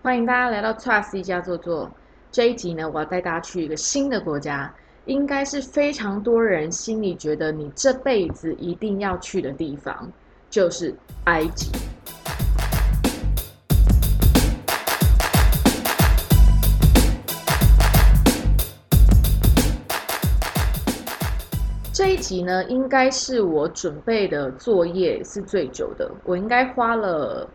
欢迎大家来到 Trust 一家坐坐。这一集呢，我要带大家去一个新的国家，应该是非常多人心里觉得你这辈子一定要去的地方，就是埃及。这一集呢，应该是我准备的作业是最久的，我应该花了。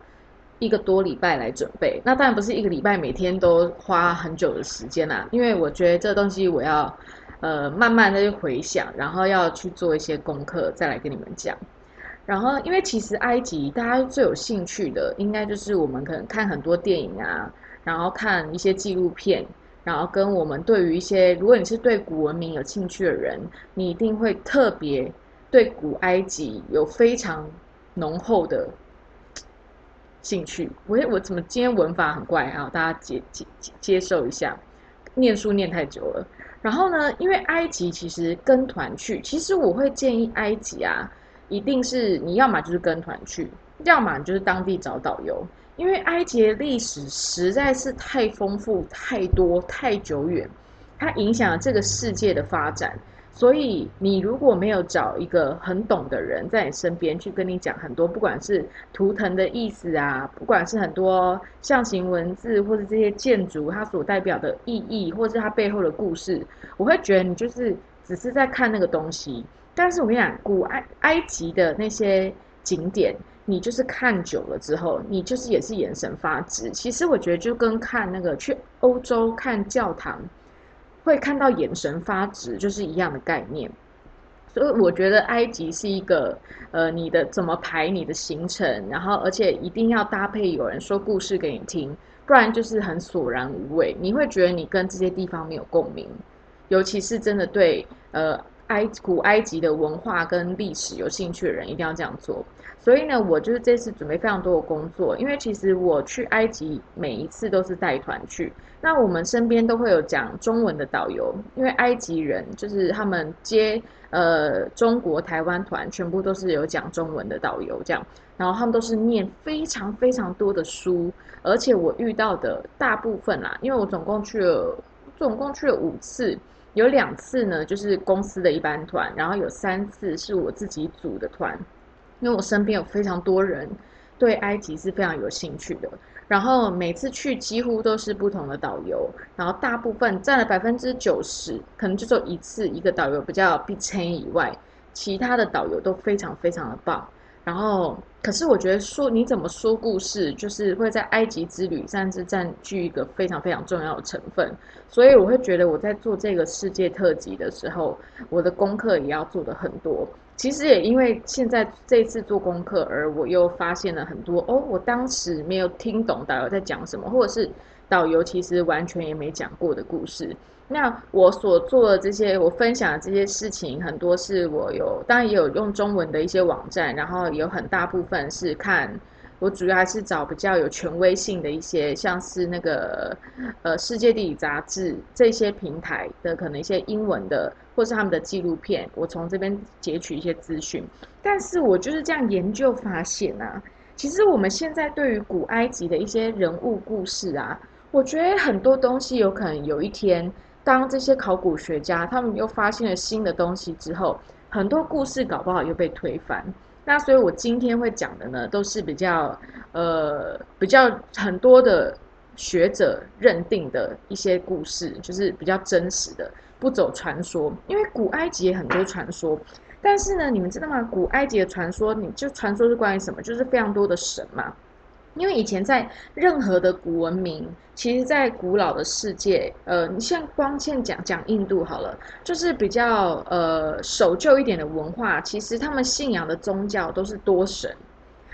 一个多礼拜来准备，那当然不是一个礼拜每天都花很久的时间啦，因为我觉得这东西我要呃慢慢的去回想，然后要去做一些功课，再来跟你们讲。然后，因为其实埃及大家最有兴趣的，应该就是我们可能看很多电影啊，然后看一些纪录片，然后跟我们对于一些，如果你是对古文明有兴趣的人，你一定会特别对古埃及有非常浓厚的。兴趣，我我怎么今天文法很怪啊？大家接接接受一下，念书念太久了。然后呢，因为埃及其实跟团去，其实我会建议埃及啊，一定是你要么就是跟团去，要么就是当地找导游，因为埃及的历史实在是太丰富、太多、太久远，它影响了这个世界的发展。所以，你如果没有找一个很懂的人在你身边去跟你讲很多，不管是图腾的意思啊，不管是很多象形文字，或者这些建筑它所代表的意义，或是它背后的故事，我会觉得你就是只是在看那个东西。但是我跟你讲，古埃埃及的那些景点，你就是看久了之后，你就是也是眼神发直。其实我觉得就跟看那个去欧洲看教堂。会看到眼神发直，就是一样的概念。所以我觉得埃及是一个，呃，你的怎么排你的行程，然后而且一定要搭配有人说故事给你听，不然就是很索然无味。你会觉得你跟这些地方没有共鸣，尤其是真的对呃埃古埃及的文化跟历史有兴趣的人，一定要这样做。所以呢，我就是这次准备非常多的工作，因为其实我去埃及每一次都是带团去，那我们身边都会有讲中文的导游，因为埃及人就是他们接呃中国台湾团，全部都是有讲中文的导游这样，然后他们都是念非常非常多的书，而且我遇到的大部分啦，因为我总共去了总共去了五次，有两次呢就是公司的一般团，然后有三次是我自己组的团。因为我身边有非常多人对埃及是非常有兴趣的，然后每次去几乎都是不同的导游，然后大部分占了百分之九十，可能就只有一次一个导游比较必称以外，其他的导游都非常非常的棒。然后，可是我觉得说你怎么说故事，就是会在埃及之旅甚至占据一个非常非常重要的成分。所以我会觉得我在做这个世界特辑的时候，我的功课也要做的很多。其实也因为现在这次做功课，而我又发现了很多哦，我当时没有听懂导游在讲什么，或者是导游其实完全也没讲过的故事。那我所做的这些，我分享的这些事情，很多是我有，当然也有用中文的一些网站，然后有很大部分是看。我主要还是找比较有权威性的一些，像是那个呃《世界地理》杂志这些平台的，可能一些英文的，或是他们的纪录片，我从这边截取一些资讯。但是我就是这样研究发现啊，其实我们现在对于古埃及的一些人物故事啊，我觉得很多东西有可能有一天，当这些考古学家他们又发现了新的东西之后，很多故事搞不好又被推翻。那所以，我今天会讲的呢，都是比较呃比较很多的学者认定的一些故事，就是比较真实的，不走传说。因为古埃及也很多传说，但是呢，你们知道吗？古埃及的传说，你就传说是关于什么？就是非常多的神嘛。因为以前在任何的古文明，其实，在古老的世界，呃，你像光线讲讲印度好了，就是比较呃守旧一点的文化，其实他们信仰的宗教都是多神，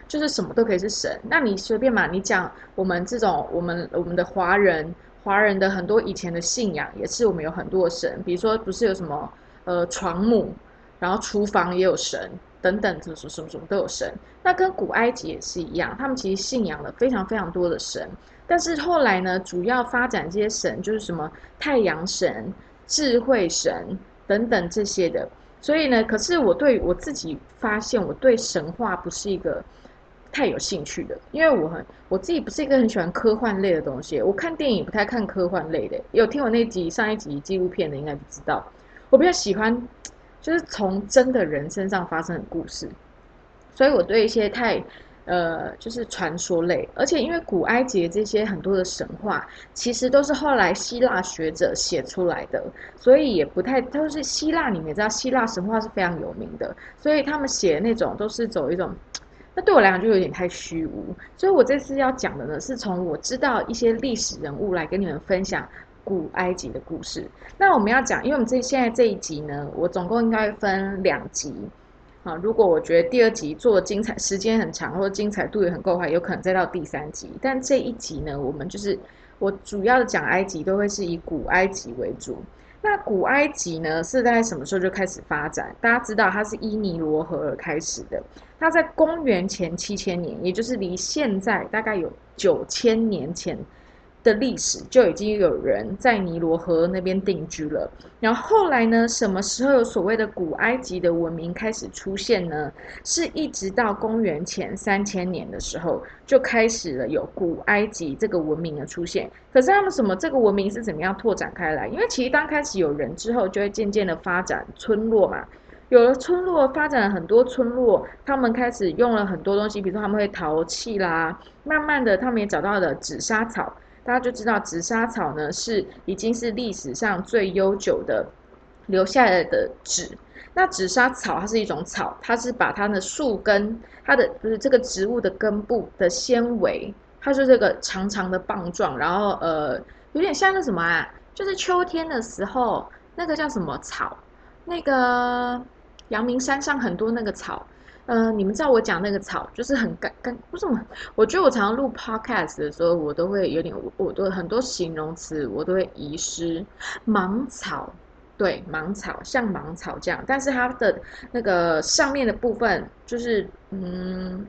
就是什么都可以是神。那你随便嘛，你讲我们这种我们我们的华人华人的很多以前的信仰，也是我们有很多神，比如说不是有什么呃床母，然后厨房也有神。等等，什么什么什么都有神，那跟古埃及也是一样，他们其实信仰了非常非常多的神，但是后来呢，主要发展这些神就是什么太阳神、智慧神等等这些的，所以呢，可是我对我自己发现，我对神话不是一个太有兴趣的，因为我很我自己不是一个很喜欢科幻类的东西，我看电影不太看科幻类的。有听我那集上一集纪录片的，应该不知道，我比较喜欢就是从真的人身上发生的故事，所以我对一些太。呃，就是传说类，而且因为古埃及这些很多的神话，其实都是后来希腊学者写出来的，所以也不太都是希腊，你们也知道希腊神话是非常有名的，所以他们写的那种都是走一种，那对我来讲就有点太虚无。所以我这次要讲的呢，是从我知道一些历史人物来跟你们分享古埃及的故事。那我们要讲，因为我们这现在这一集呢，我总共应该分两集。啊，如果我觉得第二集做的精彩，时间很长，或者精彩度也很够的话，有可能再到第三集。但这一集呢，我们就是我主要的讲埃及，都会是以古埃及为主。那古埃及呢，是在什么时候就开始发展？大家知道，它是伊尼罗河而开始的。它在公元前七千年，也就是离现在大概有九千年前。的历史就已经有人在尼罗河那边定居了。然后后来呢？什么时候有所谓的古埃及的文明开始出现呢？是一直到公元前三千年的时候，就开始了有古埃及这个文明的出现。可是他们什么？这个文明是怎么样拓展开来？因为其实刚开始有人之后，就会渐渐的发展村落嘛。有了村落，发展了很多村落，他们开始用了很多东西，比如说他们会陶器啦。慢慢的，他们也找到了紫砂草。大家就知道紫砂草呢，是已经是历史上最悠久的留下来的纸。那紫砂草它是一种草，它是把它的树根，它的就是这个植物的根部的纤维，它是这个长长的棒状，然后呃，有点像那什么啊，就是秋天的时候那个叫什么草，那个阳明山上很多那个草。呃，你们知道我讲那个草就是很干干，为什么？我觉得我常常录 podcast 的时候，我都会有点，我都很多形容词我都会遗失。芒草，对，芒草像芒草这样，但是它的那个上面的部分，就是嗯，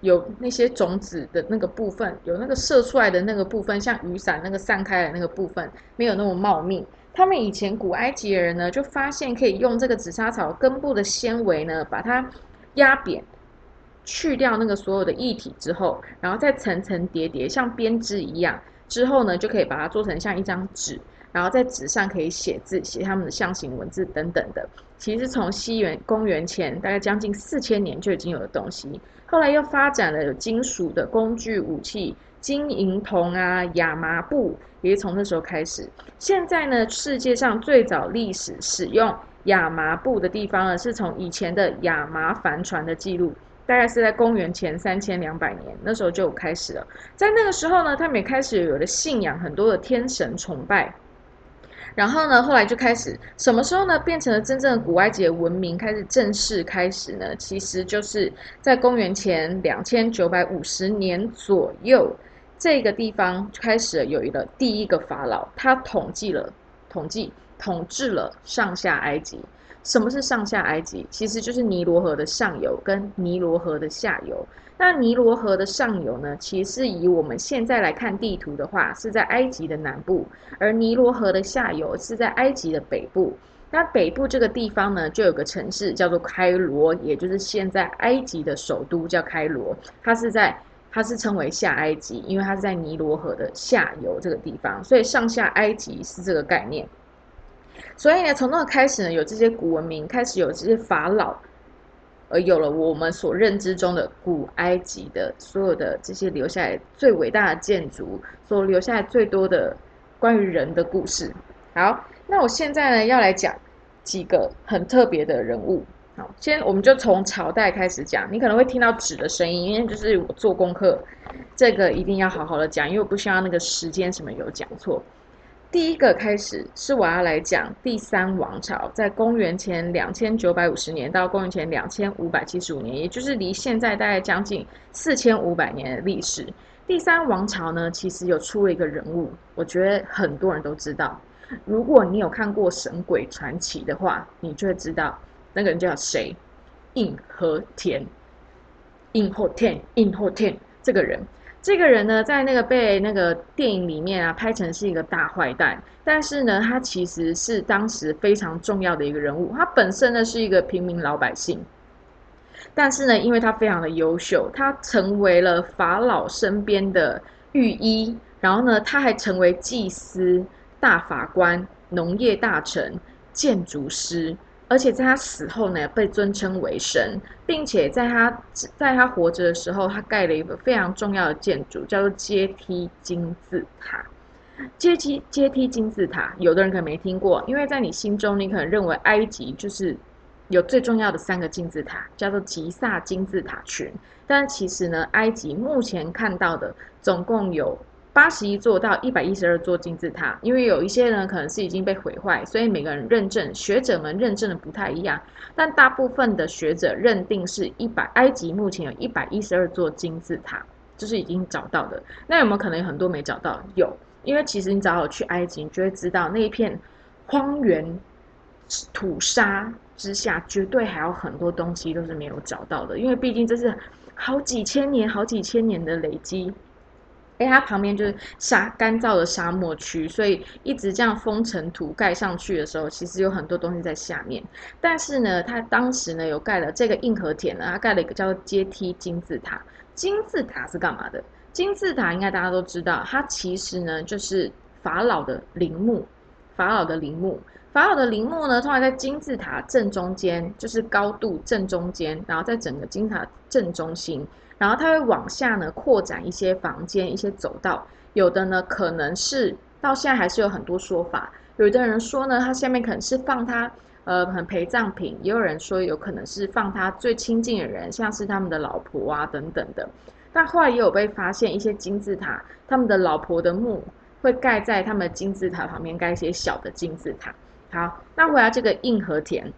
有那些种子的那个部分，有那个射出来的那个部分，像雨伞那个散开的那个部分，没有那么茂密。他们以前古埃及人呢，就发现可以用这个紫砂草根部的纤维呢，把它。压扁，去掉那个所有的液体之后，然后再层层叠叠，像编织一样，之后呢，就可以把它做成像一张纸，然后在纸上可以写字，写他们的象形文字等等的。其实从西元公元前大概将近四千年就已经有的东西，后来又发展了有金属的工具武器，金银铜啊，亚麻布也是从那时候开始。现在呢，世界上最早历史使用。亚麻布的地方呢，是从以前的亚麻帆船的记录，大概是在公元前三千两百年，那时候就开始了。在那个时候呢，他们也开始有了信仰很多的天神崇拜。然后呢，后来就开始什么时候呢，变成了真正的古埃及文明开始正式开始呢？其实就是在公元前两千九百五十年左右，这个地方开始有一个第一个法老，他统计了统计。统治了上下埃及。什么是上下埃及？其实就是尼罗河的上游跟尼罗河的下游。那尼罗河的上游呢，其实以我们现在来看地图的话，是在埃及的南部；而尼罗河的下游是在埃及的北部。那北部这个地方呢，就有个城市叫做开罗，也就是现在埃及的首都叫开罗。它是在，它是称为下埃及，因为它是在尼罗河的下游这个地方，所以上下埃及是这个概念。所以呢，从那开始呢，有这些古文明，开始有这些法老，而有了我们所认知中的古埃及的所有的这些留下来最伟大的建筑，所留下来最多的关于人的故事。好，那我现在呢要来讲几个很特别的人物。好，先我们就从朝代开始讲。你可能会听到纸的声音，因为就是我做功课，这个一定要好好的讲，因为我不希望那个时间什么有讲错。第一个开始是我要来讲第三王朝，在公元前两千九百五十年到公元前两千五百七十五年，也就是离现在大概将近四千五百年的历史。第三王朝呢，其实有出了一个人物，我觉得很多人都知道。如果你有看过《神鬼传奇》的话，你就会知道那个人叫谁——印和田。印和田，印和田这个人。这个人呢，在那个被那个电影里面啊拍成是一个大坏蛋，但是呢，他其实是当时非常重要的一个人物。他本身呢是一个平民老百姓，但是呢，因为他非常的优秀，他成为了法老身边的御医，然后呢，他还成为祭司、大法官、农业大臣、建筑师。而且在他死后呢，被尊称为神，并且在他在他活着的时候，他盖了一个非常重要的建筑，叫做阶梯金字塔。阶梯阶梯金字塔，有的人可能没听过，因为在你心中，你可能认为埃及就是有最重要的三个金字塔，叫做吉萨金字塔群。但其实呢，埃及目前看到的总共有。八十一座到一百一十二座金字塔，因为有一些呢可能是已经被毁坏，所以每个人认证学者们认证的不太一样。但大部分的学者认定是一百，埃及目前有一百一十二座金字塔，就是已经找到的。那有没有可能有很多没找到？有，因为其实你只要去埃及，你就会知道那一片荒原土沙之下，绝对还有很多东西都是没有找到的。因为毕竟这是好几千年、好几千年的累积。哎，它旁边就是沙干燥的沙漠区，所以一直这样封尘土盖上去的时候，其实有很多东西在下面。但是呢，它当时呢有盖了这个硬核田呢，它盖了一个叫做阶梯金字塔。金字塔是干嘛的？金字塔应该大家都知道，它其实呢就是法老的陵墓。法老的陵墓，法老的陵墓呢，通常在金字塔正中间，就是高度正中间，然后在整个金字塔正中心。然后它会往下呢扩展一些房间、一些走道，有的呢可能是到现在还是有很多说法。有的人说呢，它下面可能是放他呃很陪葬品，也有人说有可能是放他最亲近的人，像是他们的老婆啊等等的。但后来也有被发现一些金字塔，他们的老婆的墓会盖在他们的金字塔旁边，盖一些小的金字塔。好，那回来这个硬核田。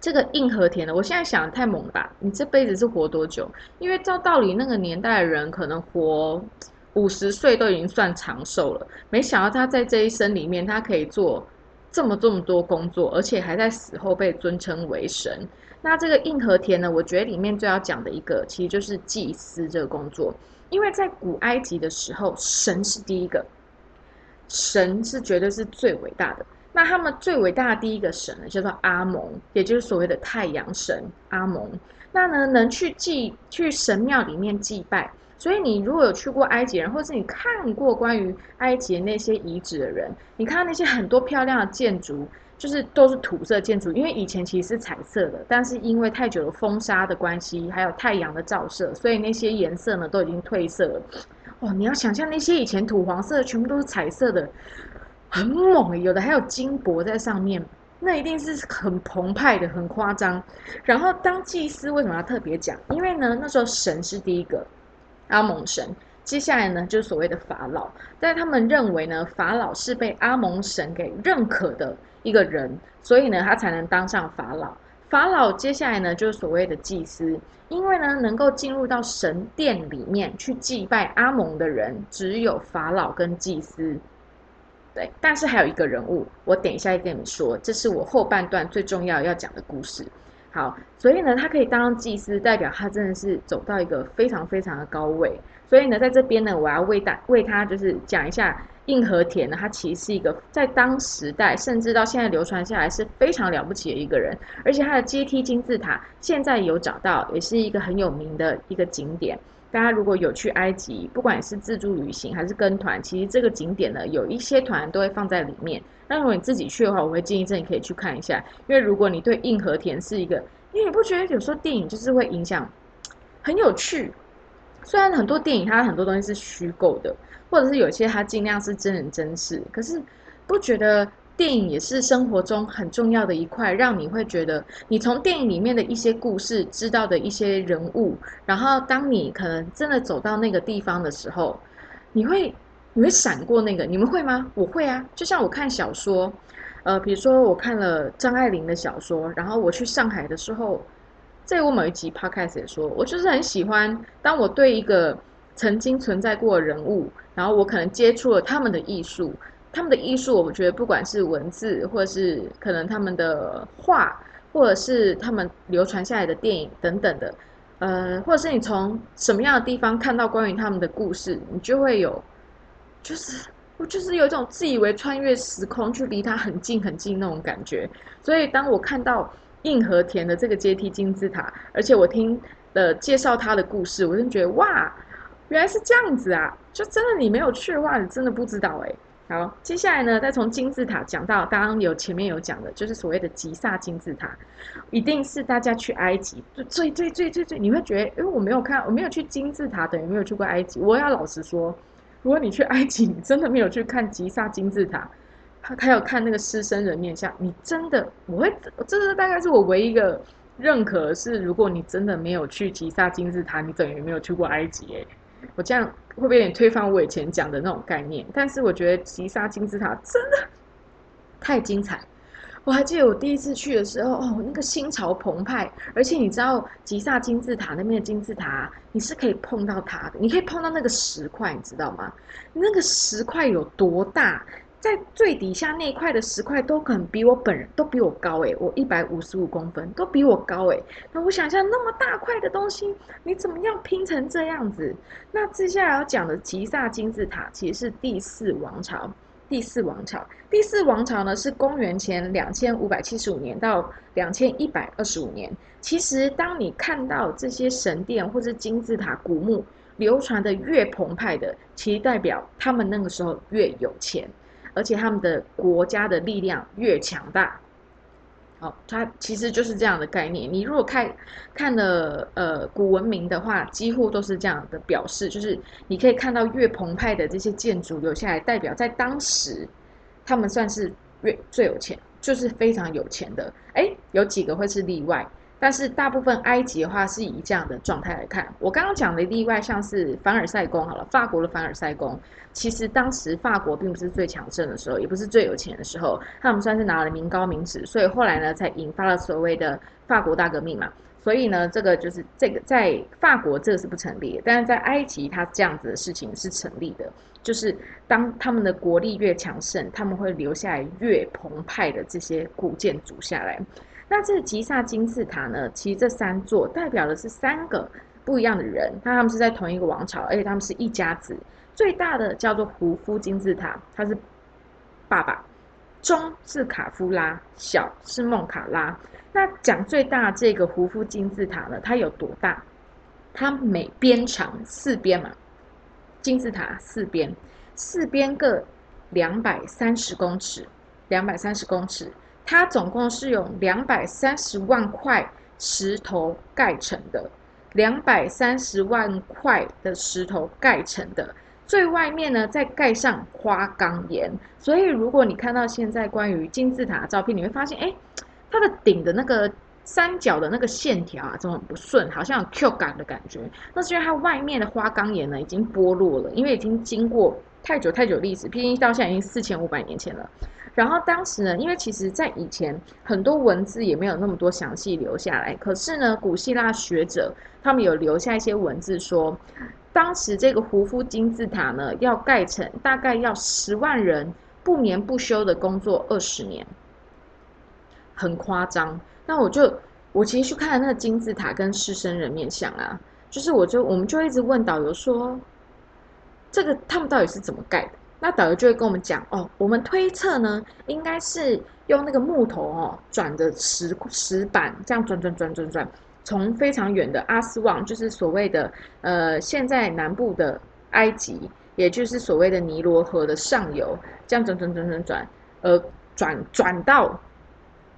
这个硬核田的，我现在想的太猛了吧？你这辈子是活多久？因为照道理那个年代的人可能活五十岁都已经算长寿了，没想到他在这一生里面，他可以做这么这么多工作，而且还在死后被尊称为神。那这个硬核田呢？我觉得里面最要讲的一个，其实就是祭司这个工作，因为在古埃及的时候，神是第一个，神是绝对是最伟大的。那他们最伟大的第一个神呢，叫做阿蒙，也就是所谓的太阳神阿蒙。那呢，能去祭去神庙里面祭拜。所以你如果有去过埃及人，或是你看过关于埃及那些遗址的人，你看到那些很多漂亮的建筑，就是都是土色建筑，因为以前其实是彩色的，但是因为太久的风沙的关系，还有太阳的照射，所以那些颜色呢都已经褪色了。哦，你要想象那些以前土黄色，全部都是彩色的。很猛，有的还有金箔在上面，那一定是很澎湃的，很夸张。然后当祭司为什么要特别讲？因为呢，那时候神是第一个阿蒙神，接下来呢就是所谓的法老。但他们认为呢，法老是被阿蒙神给认可的一个人，所以呢他才能当上法老。法老接下来呢就是所谓的祭司，因为呢能够进入到神殿里面去祭拜阿蒙的人，只有法老跟祭司。对，但是还有一个人物，我等一下再跟你们说，这是我后半段最重要要讲的故事。好，所以呢，他可以当祭司，代表他真的是走到一个非常非常的高位。所以呢，在这边呢，我要为大为他就是讲一下硬和田呢，他其实是一个在当时代，甚至到现在流传下来是非常了不起的一个人，而且他的阶梯金字塔现在有找到，也是一个很有名的一个景点。大家如果有去埃及，不管是自助旅行还是跟团，其实这个景点呢，有一些团都会放在里面。那如果你自己去的话，我会建议这你可以去看一下，因为如果你对硬和田是一个，因为你不觉得有时候电影就是会影响，很有趣。虽然很多电影它很多东西是虚构的，或者是有些它尽量是真人真事，可是不觉得。电影也是生活中很重要的一块，让你会觉得你从电影里面的一些故事知道的一些人物，然后当你可能真的走到那个地方的时候，你会你会闪过那个，你们会吗？我会啊，就像我看小说，呃，比如说我看了张爱玲的小说，然后我去上海的时候，在我某一集 podcast 也说，我就是很喜欢，当我对一个曾经存在过的人物，然后我可能接触了他们的艺术。他们的艺术，我觉得不管是文字，或者是可能他们的画，或者是他们流传下来的电影等等的，呃，或者是你从什么样的地方看到关于他们的故事，你就会有，就是我就是有一种自以为穿越时空，去离他很近很近那种感觉。所以当我看到硬和田的这个阶梯金字塔，而且我听的介绍它的故事，我就觉得哇，原来是这样子啊！就真的你没有去的话，你真的不知道哎。好，接下来呢，再从金字塔讲到刚刚有前面有讲的，就是所谓的吉萨金字塔，一定是大家去埃及最最最最最，你会觉得，因为我没有看，我没有去金字塔，等于没有去过埃及。我要老实说，如果你去埃及，你真的没有去看吉萨金字塔，他他有看那个狮身人面像，你真的，我会，这是大概是我唯一一个认可是，如果你真的没有去吉萨金字塔，你等于没有去过埃及。哎，我这样。会不会有点推翻我以前讲的那种概念？但是我觉得吉萨金字塔真的太精彩。我还记得我第一次去的时候，哦，那个心潮澎湃。而且你知道吉萨金字塔那边的金字塔，你是可以碰到它的，你可以碰到那个石块，你知道吗？那个石块有多大？在最底下那一块的石块都可能比我本人都比我高诶，我一百五十五公分都比我高诶。那我想象那么大块的东西，你怎么样拼成这样子？那接下来要讲的吉萨金字塔其实是第四王朝。第四王朝，第四王朝呢是公元前两千五百七十五年到两千一百二十五年。其实当你看到这些神殿或者金字塔古墓流传的越澎湃的，其实代表他们那个时候越有钱。而且他们的国家的力量越强大，好，它其实就是这样的概念。你如果看看了呃古文明的话，几乎都是这样的表示，就是你可以看到越澎湃的这些建筑留下来，代表在当时他们算是越最有钱，就是非常有钱的。哎，有几个会是例外。但是大部分埃及的话是以这样的状态来看。我刚刚讲的例外，像是凡尔赛宫好了，法国的凡尔赛宫，其实当时法国并不是最强盛的时候，也不是最有钱的时候，他们算是拿了名高名指，所以后来呢才引发了所谓的法国大革命嘛。所以呢，这个就是这个在法国这个是不成立，但是在埃及它这样子的事情是成立的，就是当他们的国力越强盛，他们会留下来越澎湃的这些古建筑下来。那这吉萨金字塔呢？其实这三座代表的是三个不一样的人，那他们是在同一个王朝，而且他们是一家子。最大的叫做胡夫金字塔，他是爸爸；中是卡夫拉，小是孟卡拉。那讲最大这个胡夫金字塔呢，它有多大？它每边长四边嘛，金字塔四边，四边各两百三十公尺，两百三十公尺。它总共是用两百三十万块石头盖成的，两百三十万块的石头盖成的，最外面呢再盖上花岗岩。所以如果你看到现在关于金字塔的照片，你会发现，哎，它的顶的那个三角的那个线条啊，怎么很不顺，好像有 Q 感的感觉。那是因为它外面的花岗岩呢已经剥落了，因为已经经过太久太久历史，毕竟到现在已经四千五百年前了。然后当时呢，因为其实在以前很多文字也没有那么多详细留下来，可是呢，古希腊学者他们有留下一些文字说，当时这个胡夫金字塔呢要盖成，大概要十万人不眠不休的工作二十年，很夸张。那我就我其实去看那个金字塔跟狮身人面像啊，就是我就我们就一直问导游说，这个他们到底是怎么盖的？那导游就会跟我们讲哦，我们推测呢，应该是用那个木头哦转的石石板，这样转转转转转，从非常远的阿斯旺，就是所谓的呃现在南部的埃及，也就是所谓的尼罗河的上游，这样转转转转转，呃转转到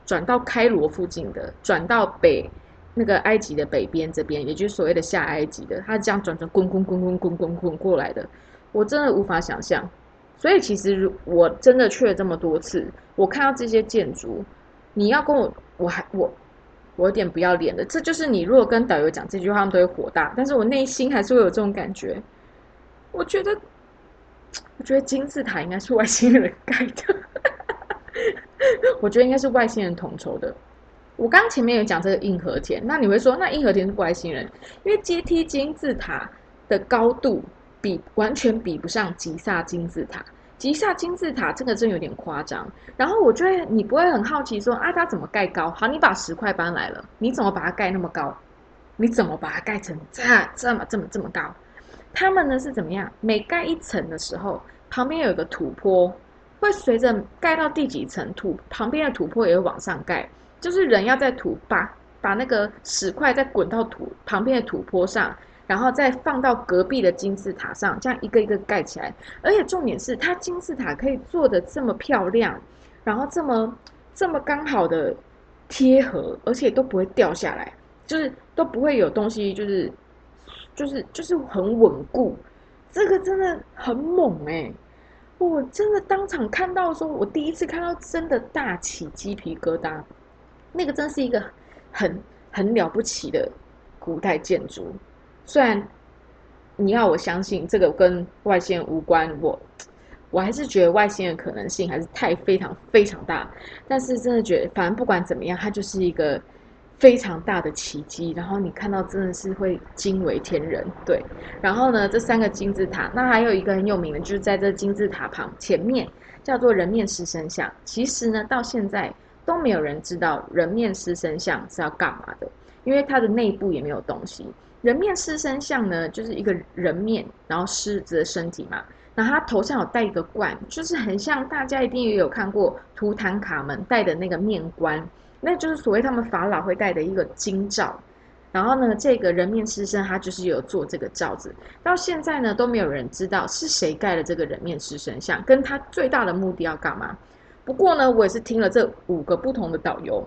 转到开罗附近的，转到北那个埃及的北边这边，也就是所谓的下埃及的，它这样转转滚滚滚滚滚滚滚过来的，我真的无法想象。所以其实我真的去了这么多次，我看到这些建筑，你要跟我，我还我我有点不要脸的。这就是你如果跟导游讲这句话，他们都会火大。但是我内心还是会有这种感觉。我觉得，我觉得金字塔应该是外星人盖的。我觉得应该是外星人统筹的。我刚前面有讲这个硬核田，那你会说那硬核田是外星人？因为阶梯金字塔的高度。比完全比不上吉萨金字塔，吉萨金字塔这个真有点夸张。然后我觉得你不会很好奇说啊，它怎么盖高？好，你把石块搬来了，你怎么把它盖那么高？你怎么把它盖成这这么这么这么高？他们呢是怎么样？每盖一层的时候，旁边有个土坡，会随着盖到第几层土，旁边的土坡也会往上盖。就是人要在土把把那个石块再滚到土旁边的土坡上，然后再放到隔壁的金字塔上，这样一个一个盖起来。而且重点是，它金字塔可以做的这么漂亮，然后这么这么刚好的贴合，而且都不会掉下来，就是都不会有东西，就是就是就是很稳固。这个真的很猛哎！我真的当场看到说，我第一次看到真的大起鸡皮疙瘩。那个真是一个很很了不起的古代建筑。虽然你要我相信这个跟外星人无关，我 我还是觉得外星人可能性还是太非常非常大。但是真的觉得，反正不管怎么样，它就是一个。非常大的奇迹，然后你看到真的是会惊为天人，对。然后呢，这三个金字塔，那还有一个很有名的，就是在这金字塔旁前面叫做人面狮身像。其实呢，到现在都没有人知道人面狮身像是要干嘛的，因为它的内部也没有东西。人面狮身像呢，就是一个人面，然后狮子的身体嘛，然后他头上有戴一个冠，就是很像大家一定也有看过图坦卡门戴的那个面冠。那就是所谓他们法老会戴的一个金罩，然后呢，这个人面狮身他就是有做这个罩子，到现在呢都没有人知道是谁盖了这个人面狮身像，跟他最大的目的要干嘛。不过呢，我也是听了这五个不同的导游。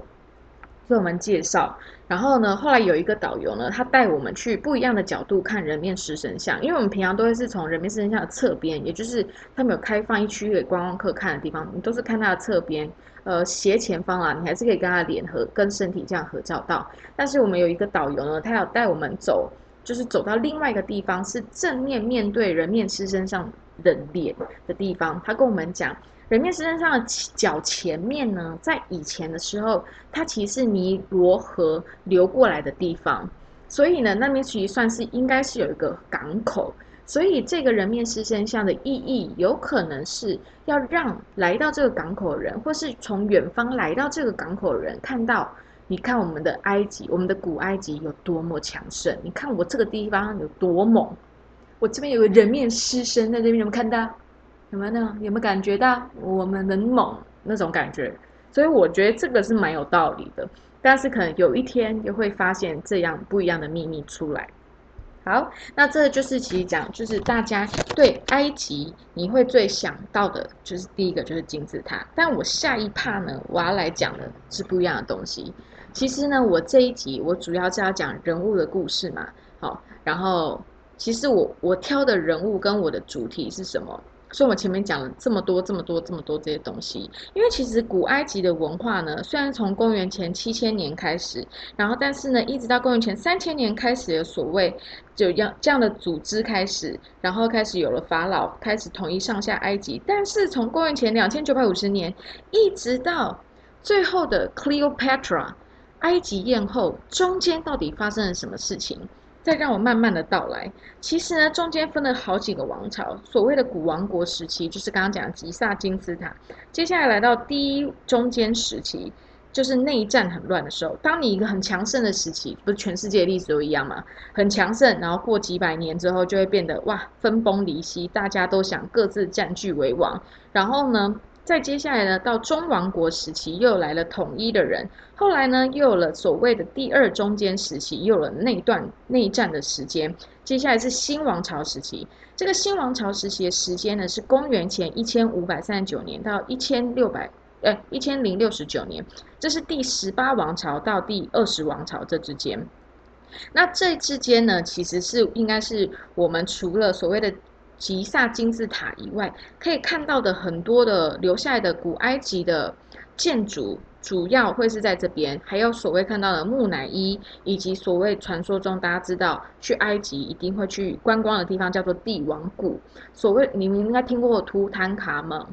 为我们介绍，然后呢，后来有一个导游呢，他带我们去不一样的角度看人面狮身像，因为我们平常都会是从人面狮身像的侧边，也就是他们有开放一区给观光客看的地方，你都是看它的侧边，呃，斜前方啊，你还是可以跟他脸和跟身体这样合照到。但是我们有一个导游呢，他要带我们走，就是走到另外一个地方，是正面面对人面狮身上的脸的地方，他跟我们讲。人面狮身上的脚前面呢，在以前的时候，它其实是尼罗河流过来的地方，所以呢，那边其实算是应该是有一个港口，所以这个人面狮身像的意义，有可能是要让来到这个港口的人，或是从远方来到这个港口的人，看到，你看我们的埃及，我们的古埃及有多么强盛，你看我这个地方有多猛，我这边有个人面狮身在这边，有没有看到？有没有呢？有没有感觉到我们很猛那种感觉？所以我觉得这个是蛮有道理的。但是可能有一天又会发现这样不一样的秘密出来。好，那这就是其实讲，就是大家对埃及你会最想到的，就是第一个就是金字塔。但我下一趴呢，我要来讲的是不一样的东西。其实呢，我这一集我主要是要讲人物的故事嘛。好，然后其实我我挑的人物跟我的主题是什么？所以，我前面讲了这么多、这么多、这么多这些东西，因为其实古埃及的文化呢，虽然从公元前七千年开始，然后但是呢，一直到公元前三千年开始的所谓就样这样的组织开始，然后开始有了法老开始统一上下埃及，但是从公元前两千九百五十年一直到最后的 Cleopatra 埃及艳后，中间到底发生了什么事情？再让我慢慢的到来。其实呢，中间分了好几个王朝，所谓的古王国时期，就是刚刚讲的吉萨金字塔。接下来来到第一中间时期，就是内战很乱的时候。当你一个很强盛的时期，不是全世界历史都一样吗？很强盛，然后过几百年之后，就会变得哇分崩离析，大家都想各自占据为王。然后呢？再接下来呢，到中王国时期又来了统一的人，后来呢又有了所谓的第二中间时期，又有了内段内战的时间。接下来是新王朝时期，这个新王朝时期的时间呢是公元前一千五百三十九年到一千六百呃一千零六十九年，这是第十八王朝到第二十王朝这之间。那这之间呢，其实是应该是我们除了所谓的。吉萨金字塔以外，可以看到的很多的留下来的古埃及的建筑，主要会是在这边。还有所谓看到的木乃伊，以及所谓传说中大家知道去埃及一定会去观光的地方，叫做帝王谷。所谓你们应该听过图坦卡蒙。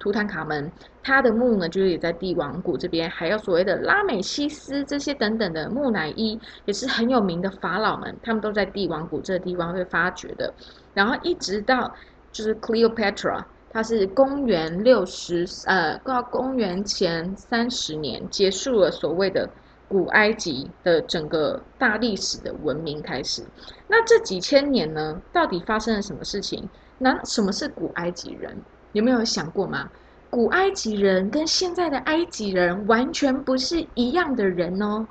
图坦卡门，他的墓呢，就是也在帝王谷这边，还有所谓的拉美西斯这些等等的木乃伊，也是很有名的法老们，他们都在帝王谷这个地方被发掘的。然后一直到就是 Cleopatra，它是公元六十呃，到公元前三十年结束了所谓的古埃及的整个大历史的文明开始。那这几千年呢，到底发生了什么事情？那什么是古埃及人？有没有想过吗？古埃及人跟现在的埃及人完全不是一样的人哦。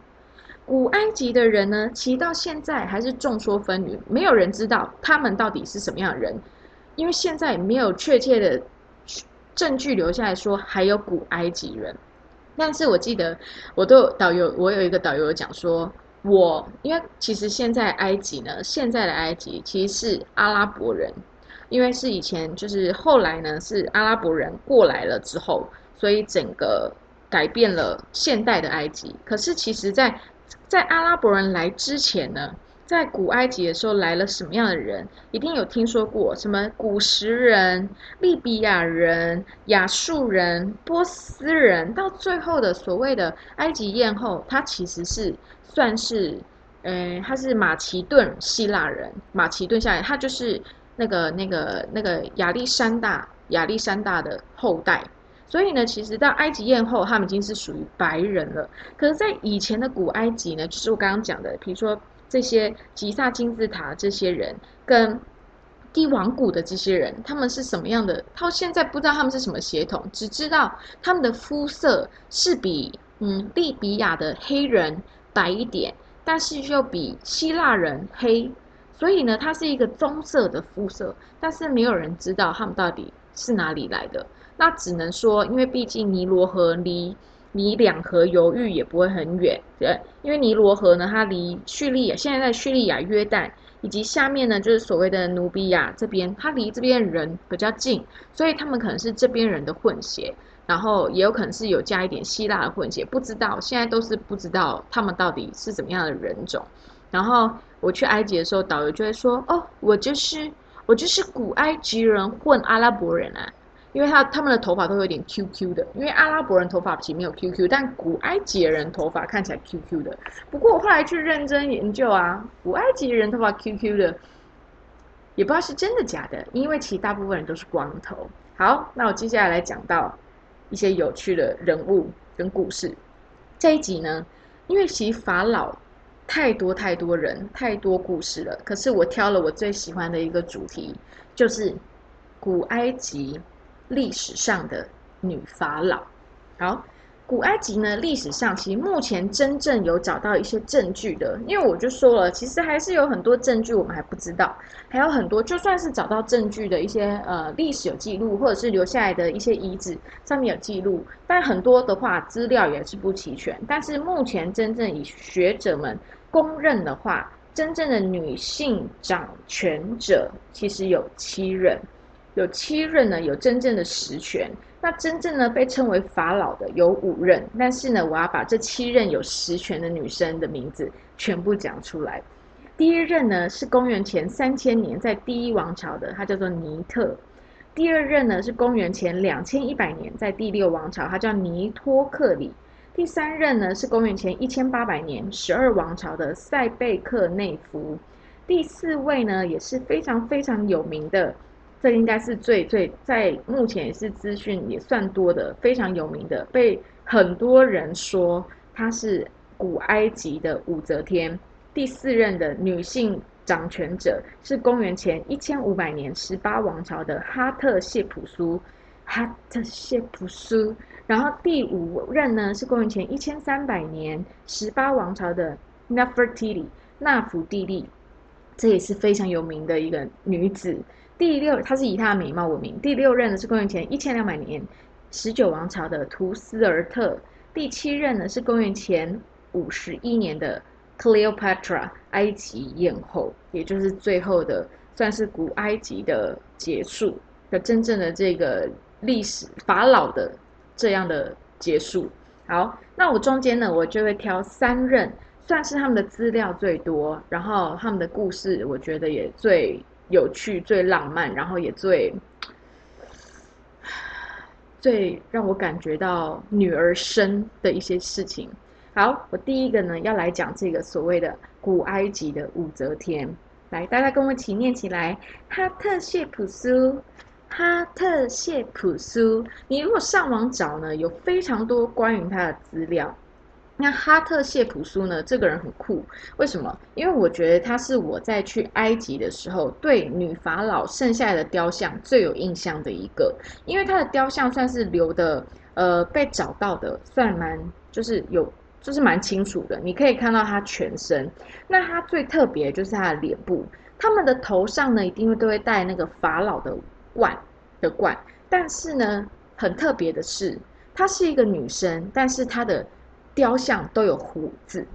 古埃及的人呢，其实到现在还是众说纷纭，没有人知道他们到底是什么样的人，因为现在没有确切的证据留下来说还有古埃及人。但是我记得我都有导游，我有一个导游讲说，我因为其实现在埃及呢，现在的埃及其实是阿拉伯人。因为是以前，就是后来呢，是阿拉伯人过来了之后，所以整个改变了现代的埃及。可是其实，在在阿拉伯人来之前呢，在古埃及的时候来了什么样的人？一定有听说过什么古时人、利比亚人、亚述人、波斯人，到最后的所谓的埃及艳后，她其实是算是，呃，她是马其顿希腊人，马其顿下来，她就是。那个、那个、那个亚历山大、亚历山大的后代，所以呢，其实到埃及艳后，他们已经是属于白人了。可是，在以前的古埃及呢，就是我刚刚讲的，比如说这些吉萨金字塔这些人，跟帝王谷的这些人，他们是什么样的？到现在不知道他们是什么血统，只知道他们的肤色是比嗯利比亚的黑人白一点，但是又比希腊人黑。所以呢，它是一个棕色的肤色，但是没有人知道他们到底是哪里来的。那只能说，因为毕竟尼罗河离离两河流域也不会很远，对。因为尼罗河呢，它离叙利亚现在在叙利亚、约旦以及下面呢，就是所谓的努比亚这边，它离这边人比较近，所以他们可能是这边人的混血，然后也有可能是有加一点希腊的混血，不知道现在都是不知道他们到底是怎么样的人种，然后。我去埃及的时候，导游就会说：“哦，我就是我就是古埃及人混阿拉伯人啊，因为他他们的头发都有点 QQ 的，因为阿拉伯人头发其实没有 QQ，但古埃及人头发看起来 QQ 的。不过我后来去认真研究啊，古埃及人头发 QQ 的，也不知道是真的假的，因为其实大部分人都是光头。好，那我接下来来讲到一些有趣的人物跟故事。这一集呢，因为其实法老。太多太多人，太多故事了。可是我挑了我最喜欢的一个主题，就是古埃及历史上的女法老。好。古埃及呢，历史上其实目前真正有找到一些证据的，因为我就说了，其实还是有很多证据我们还不知道，还有很多就算是找到证据的一些呃历史有记录，或者是留下来的一些遗址上面有记录，但很多的话资料也是不齐全。但是目前真正以学者们公认的话，真正的女性掌权者其实有七任，有七任呢，有真正的实权。那真正呢被称为法老的有五任，但是呢，我要把这七任有实权的女生的名字全部讲出来。第一任呢是公元前三千年在第一王朝的，她叫做尼特；第二任呢是公元前两千一百年在第六王朝，她叫尼托克里；第三任呢是公元前一千八百年十二王朝的塞贝克内夫；第四位呢也是非常非常有名的。这应该是最最在目前也是资讯也算多的非常有名的，被很多人说她是古埃及的武则天，第四任的女性掌权者是公元前一千五百年十八王朝的哈特谢普苏，哈特谢普苏，然后第五任呢是公元前一千三百年十八王朝的 Nefertiti 纳福蒂利，这也是非常有名的一个女子。第六，她是以她的美貌闻名。第六任呢是公元前一千两百年，十九王朝的图斯尔特。第七任呢是公元前五十一年的 Cleopatra，埃及艳后，也就是最后的算是古埃及的结束的真正的这个历史法老的这样的结束。好，那我中间呢我就会挑三任，算是他们的资料最多，然后他们的故事我觉得也最。有趣、最浪漫，然后也最最让我感觉到女儿身的一些事情。好，我第一个呢要来讲这个所谓的古埃及的武则天。来，大家跟我一起念起来：哈特谢普苏，哈特谢普苏。你如果上网找呢，有非常多关于他的资料。那哈特谢普苏呢？这个人很酷，为什么？因为我觉得他是我在去埃及的时候对女法老剩下的雕像最有印象的一个，因为他的雕像算是留的，呃，被找到的算蛮就是有就是蛮清楚的，你可以看到他全身。那他最特别就是他的脸部，他们的头上呢一定会都会戴那个法老的冠的冠，但是呢很特别的是，她是一个女生，但是她的。雕像都有胡子，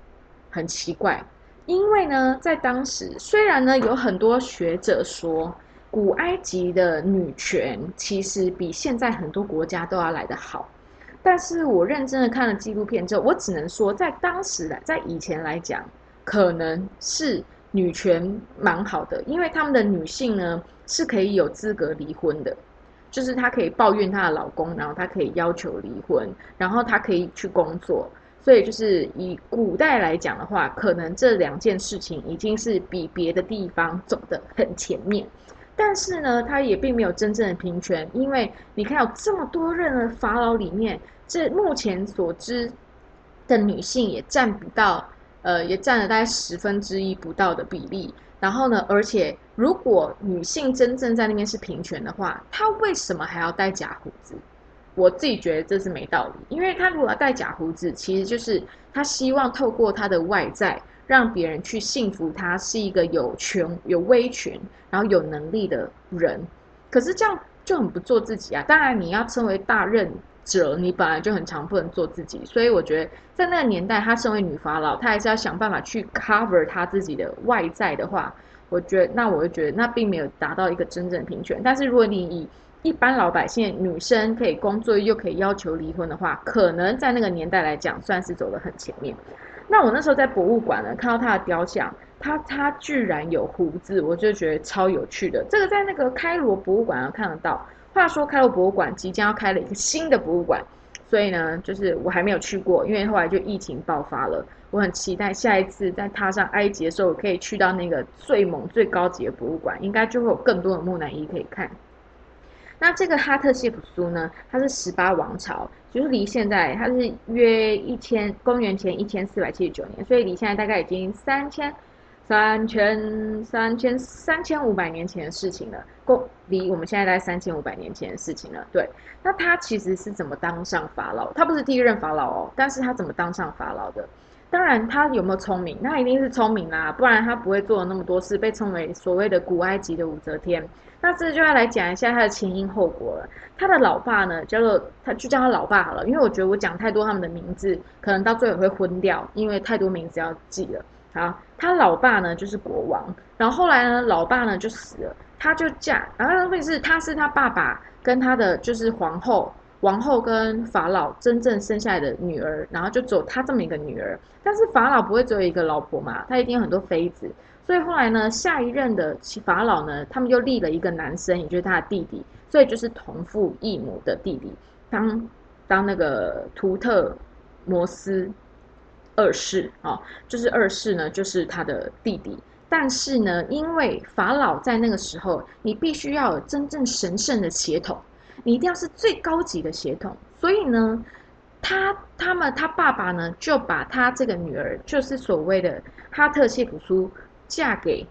很奇怪。因为呢，在当时，虽然呢有很多学者说，古埃及的女权其实比现在很多国家都要来得好，但是我认真的看了纪录片之后，我只能说，在当时来，在以前来讲，可能是女权蛮好的，因为他们的女性呢是可以有资格离婚的。就是她可以抱怨她的老公，然后她可以要求离婚，然后她可以去工作。所以，就是以古代来讲的话，可能这两件事情已经是比别的地方走得很前面。但是呢，它也并没有真正的平权，因为你看有这么多任的法老里面，这目前所知的女性也占不到，呃，也占了大概十分之一不到的比例。然后呢，而且如果女性真正在那边是平权的话，她为什么还要戴假胡子？我自己觉得这是没道理，因为她如果要戴假胡子，其实就是她希望透过她的外在，让别人去信服他是一个有权、有威权，然后有能力的人。可是这样就很不做自己啊！当然，你要称为大任者，你本来就很常不能做自己。所以我觉得，在那个年代，她身为女法老，她还是要想办法去 cover 她自己的外在的话，我觉得那我就觉得那并没有达到一个真正平权。但是如果你以一般老百姓女生可以工作又可以要求离婚的话，可能在那个年代来讲算是走得很前面。那我那时候在博物馆呢看到她的雕像，她她居然有胡子，我就觉得超有趣的。这个在那个开罗博物馆上看得到。话说开罗博物馆即将要开了一个新的博物馆，所以呢，就是我还没有去过，因为后来就疫情爆发了。我很期待下一次再踏上埃及的时候，可以去到那个最猛最高级的博物馆，应该就会有更多的木乃伊可以看。那这个哈特谢普苏呢？它是十八王朝，就是离现在它是约一千公元前一千四百七十九年，所以离现在大概已经三千三千三千三千五百年前的事情了。公离我们现在在三千五百年前的事情了。对，那他其实是怎么当上法老？他不是第一任法老哦，但是他怎么当上法老的？当然，他有没有聪明？那一定是聪明啦，不然他不会做了那么多事，被称为所谓的古埃及的武则天。那这就要来讲一下他的前因后果了。他的老爸呢，叫做他就叫他老爸好了，因为我觉得我讲太多他们的名字，可能到最后会昏掉，因为太多名字要记了。好，他老爸呢就是国王，然后后来呢，老爸呢就死了，他就嫁，然后问题是他是他爸爸跟他的就是皇后、王后跟法老真正生下来的女儿，然后就走他这么一个女儿，但是法老不会只有一个老婆嘛，他一定有很多妃子。所以后来呢，下一任的法老呢，他们又立了一个男生，也就是他的弟弟，所以就是同父异母的弟弟，当当那个图特摩斯二世啊，就是二世呢，就是他的弟弟。但是呢，因为法老在那个时候，你必须要有真正神圣的血统，你一定要是最高级的血统，所以呢，他他们他爸爸呢，就把他这个女儿，就是所谓的哈特谢普苏。嫁给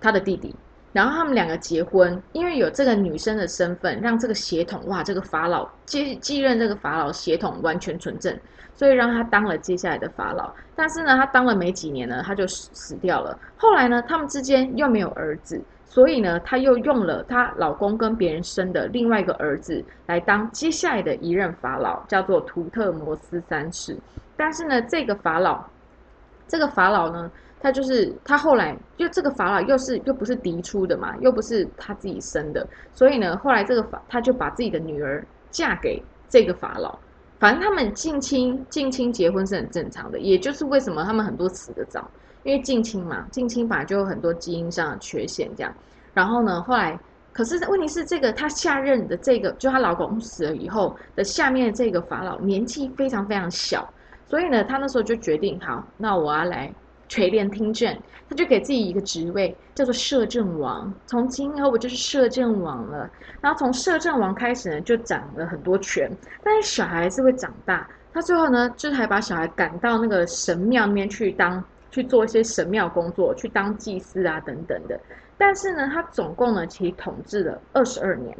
他的弟弟，然后他们两个结婚，因为有这个女生的身份，让这个血统哇，这个法老继继任这个法老血统完全纯正，所以让他当了接下来的法老。但是呢，他当了没几年呢，他就死死掉了。后来呢，他们之间又没有儿子，所以呢，他又用了她老公跟别人生的另外一个儿子来当接下来的一任法老，叫做图特摩斯三世。但是呢，这个法老，这个法老呢。他就是他后来，就这个法老又是又不是嫡出的嘛，又不是他自己生的，所以呢，后来这个法他就把自己的女儿嫁给这个法老。反正他们近亲近亲结婚是很正常的，也就是为什么他们很多死的早，因为近亲嘛，近亲本来就有很多基因上的缺陷这样。然后呢，后来可是问题是这个她下任的这个，就她老公死了以后的下面这个法老年纪非常非常小，所以呢，他那时候就决定好，那我要来。垂帘听政，他就给自己一个职位，叫做摄政王。从今以后我就是摄政王了。然后从摄政王开始呢，就掌了很多权。但是小孩是会长大，他最后呢，就是还把小孩赶到那个神庙里面去当去做一些神庙工作，去当祭司啊等等的。但是呢，他总共呢，其实统治了二十二年。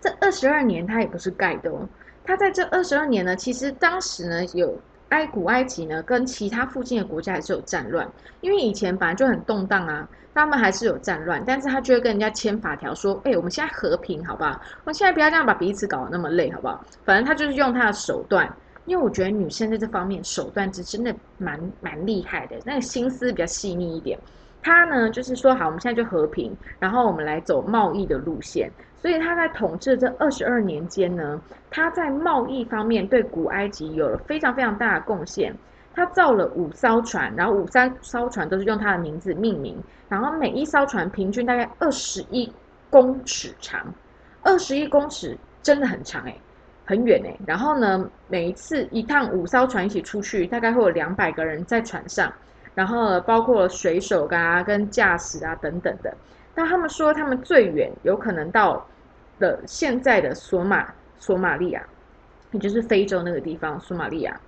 这二十二年他也不是盖的哦，他在这二十二年呢，其实当时呢有埃古埃及呢跟其他附近的国家还是有战乱，因为以前本来就很动荡啊，他们还是有战乱，但是他就会跟人家签法条说，哎，我们现在和平，好不好？我们现在不要这样把彼此搞得那么累，好不好？反正他就是用他的手段，因为我觉得女生在这方面手段是真的蛮蛮厉害的，那个心思比较细腻一点。他呢就是说，好，我们现在就和平，然后我们来走贸易的路线。所以他在统治这二十二年间呢，他在贸易方面对古埃及有了非常非常大的贡献。他造了五艘船，然后五三艘船都是用他的名字命名，然后每一艘船平均大概二十一公尺长，二十一公尺真的很长哎，很远哎。然后呢，每一次一趟五艘船一起出去，大概会有两百个人在船上，然后包括水手啊、跟驾驶啊等等的。那他们说，他们最远有可能到的现在的索马索马利亚，也就是非洲那个地方，索马利亚。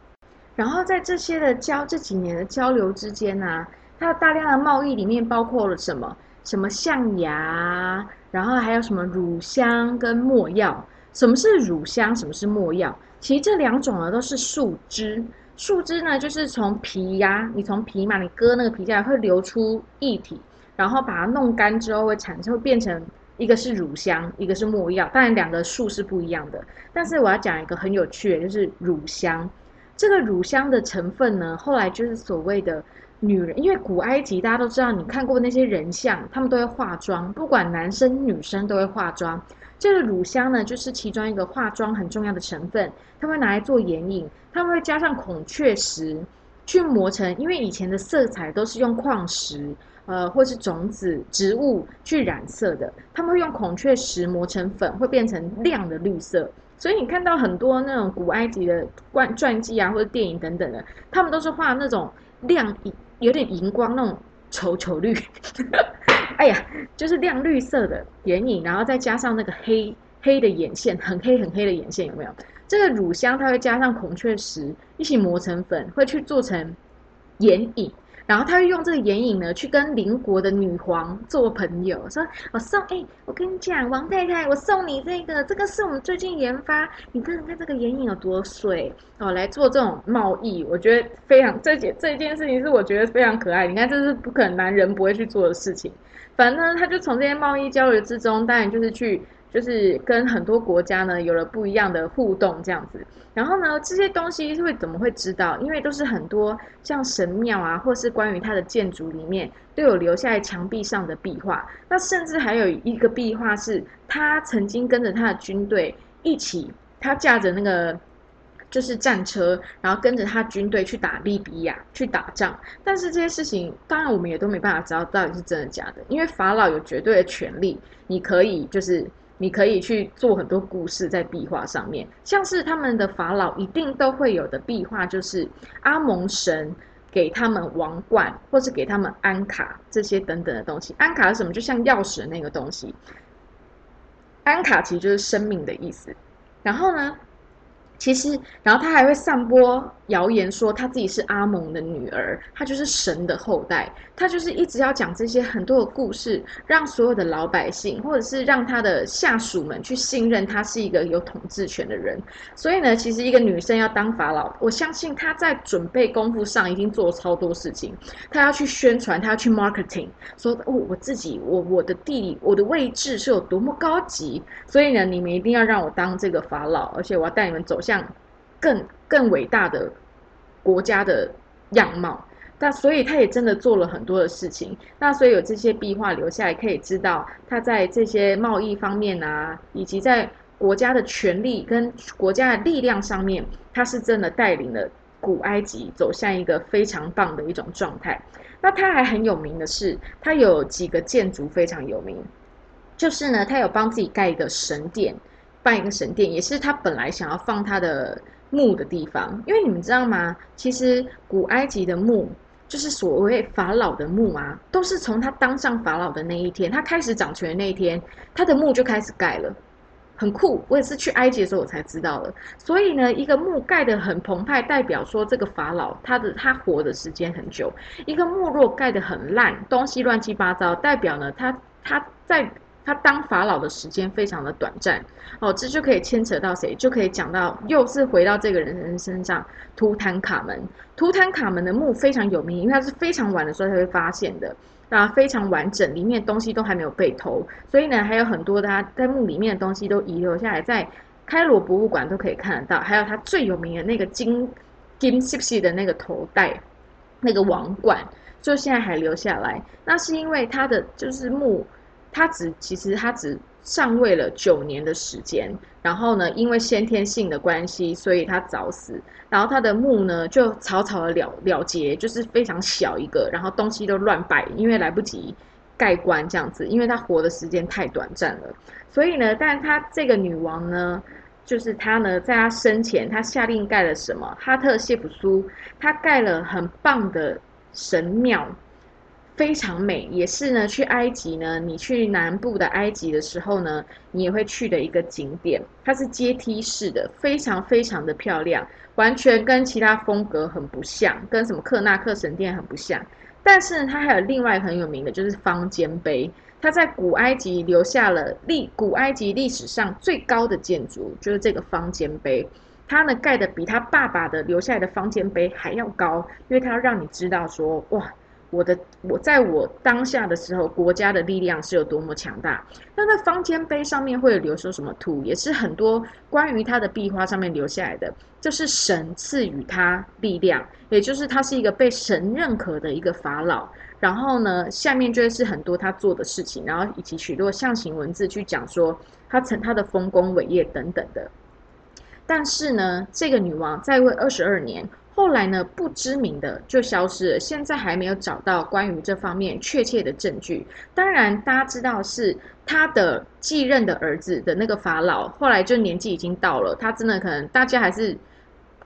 然后在这些的交这几年的交流之间呢，它大量的贸易里面包括了什么？什么象牙，然后还有什么乳香跟没药。什么是乳香？什么是没药？其实这两种呢都是树枝，树枝呢就是从皮呀，你从皮嘛，你割那个皮下来会流出液体。然后把它弄干之后，会产生会变成一个是乳香，一个是没药。当然两个树是不一样的。但是我要讲一个很有趣的，就是乳香。这个乳香的成分呢，后来就是所谓的女人，因为古埃及大家都知道，你看过那些人像，他们都会化妆，不管男生女生都会化妆。这个乳香呢，就是其中一个化妆很重要的成分，他们拿来做眼影，他们会加上孔雀石去磨成，因为以前的色彩都是用矿石。呃，或是种子植物去染色的，他们会用孔雀石磨成粉，会变成亮的绿色。所以你看到很多那种古埃及的传传记啊，或者电影等等的，他们都是画那种亮有点荧光那种丑丑绿，哎呀，就是亮绿色的眼影，然后再加上那个黑黑的眼线，很黑很黑的眼线，有没有？这个乳香它会加上孔雀石一起磨成粉，会去做成眼影。然后他会用这个眼影呢，去跟邻国的女皇做朋友，说：“我送哎，我跟你讲，王太太，我送你这个，这个是我们最近研发，你看看这个眼影有多水哦，来做这种贸易，我觉得非常这件这件事情是我觉得非常可爱。你看，这是不可能男人不会去做的事情。反正他就从这些贸易交流之中，当然就是去。”就是跟很多国家呢有了不一样的互动这样子，然后呢这些东西会怎么会知道？因为都是很多像神庙啊，或是关于它的建筑里面都有留下来墙壁上的壁画。那甚至还有一个壁画是他曾经跟着他的军队一起，他驾着那个就是战车，然后跟着他军队去打利比亚去打仗。但是这些事情当然我们也都没办法知道到底是真的假的，因为法老有绝对的权利，你可以就是。你可以去做很多故事在壁画上面，像是他们的法老一定都会有的壁画，就是阿蒙神给他们王冠，或是给他们安卡这些等等的东西。安卡是什么？就像钥匙的那个东西。安卡其实就是生命的意思。然后呢？其实，然后他还会散播谣言说他自己是阿蒙的女儿，他就是神的后代，他就是一直要讲这些很多的故事，让所有的老百姓或者是让他的下属们去信任他是一个有统治权的人。所以呢，其实一个女生要当法老，我相信她在准备功夫上已经做了超多事情。她要去宣传，她要去 marketing，说哦，我自己，我我的地理，我的位置是有多么高级。所以呢，你们一定要让我当这个法老，而且我要带你们走向。更更伟大的国家的样貌，那所以他也真的做了很多的事情。那所以有这些壁画留下来，可以知道他在这些贸易方面啊，以及在国家的权力跟国家的力量上面，他是真的带领了古埃及走向一个非常棒的一种状态。那他还很有名的是，他有几个建筑非常有名，就是呢，他有帮自己盖一个神殿。办一个神殿，也是他本来想要放他的墓的地方。因为你们知道吗？其实古埃及的墓，就是所谓法老的墓啊，都是从他当上法老的那一天，他开始掌权的那一天，他的墓就开始盖了。很酷。我也是去埃及的时候我才知道的。所以呢，一个墓盖的很澎湃，代表说这个法老他的他活的时间很久；一个墓若盖的很烂，东西乱七八糟，代表呢他他在。他当法老的时间非常的短暂，哦，这就可以牵扯到谁？就可以讲到，又是回到这个人人身上，图坦卡门。图坦卡门的墓非常有名，因为它是非常晚的时候才会发现的，那，非常完整，里面东西都还没有被偷，所以呢，还有很多他在墓里面的东西都遗留下来，在开罗博物馆都可以看得到。还有他最有名的那个金金细细的那个头戴，那个王冠，就现在还留下来。那是因为他的就是墓。他只其实他只上位了九年的时间，然后呢，因为先天性的关系，所以他早死。然后他的墓呢就草草的了了结，就是非常小一个，然后东西都乱摆，因为来不及盖棺这样子，因为他活的时间太短暂了。所以呢，但他这个女王呢，就是他呢，在他生前，他下令盖了什么？哈特谢普苏，他盖了很棒的神庙。非常美，也是呢。去埃及呢，你去南部的埃及的时候呢，你也会去的一个景点。它是阶梯式的，非常非常的漂亮，完全跟其他风格很不像，跟什么克纳克神殿很不像。但是它还有另外很有名的，就是方尖碑。它在古埃及留下了历古埃及历史上最高的建筑，就是这个方尖碑。它呢盖的比他爸爸的留下来的方尖碑还要高，因为它要让你知道说，哇。我的我在我当下的时候，国家的力量是有多么强大。那那方尖碑上面会留说什么图，也是很多关于他的壁画上面留下来的，就是神赐予他力量，也就是他是一个被神认可的一个法老。然后呢，下面就是很多他做的事情，然后以及许多象形文字去讲说他曾他的丰功伟业等等的。但是呢，这个女王在位二十二年。后来呢，不知名的就消失了，现在还没有找到关于这方面确切的证据。当然，大家知道是他的继任的儿子的那个法老，后来就年纪已经到了，他真的可能大家还是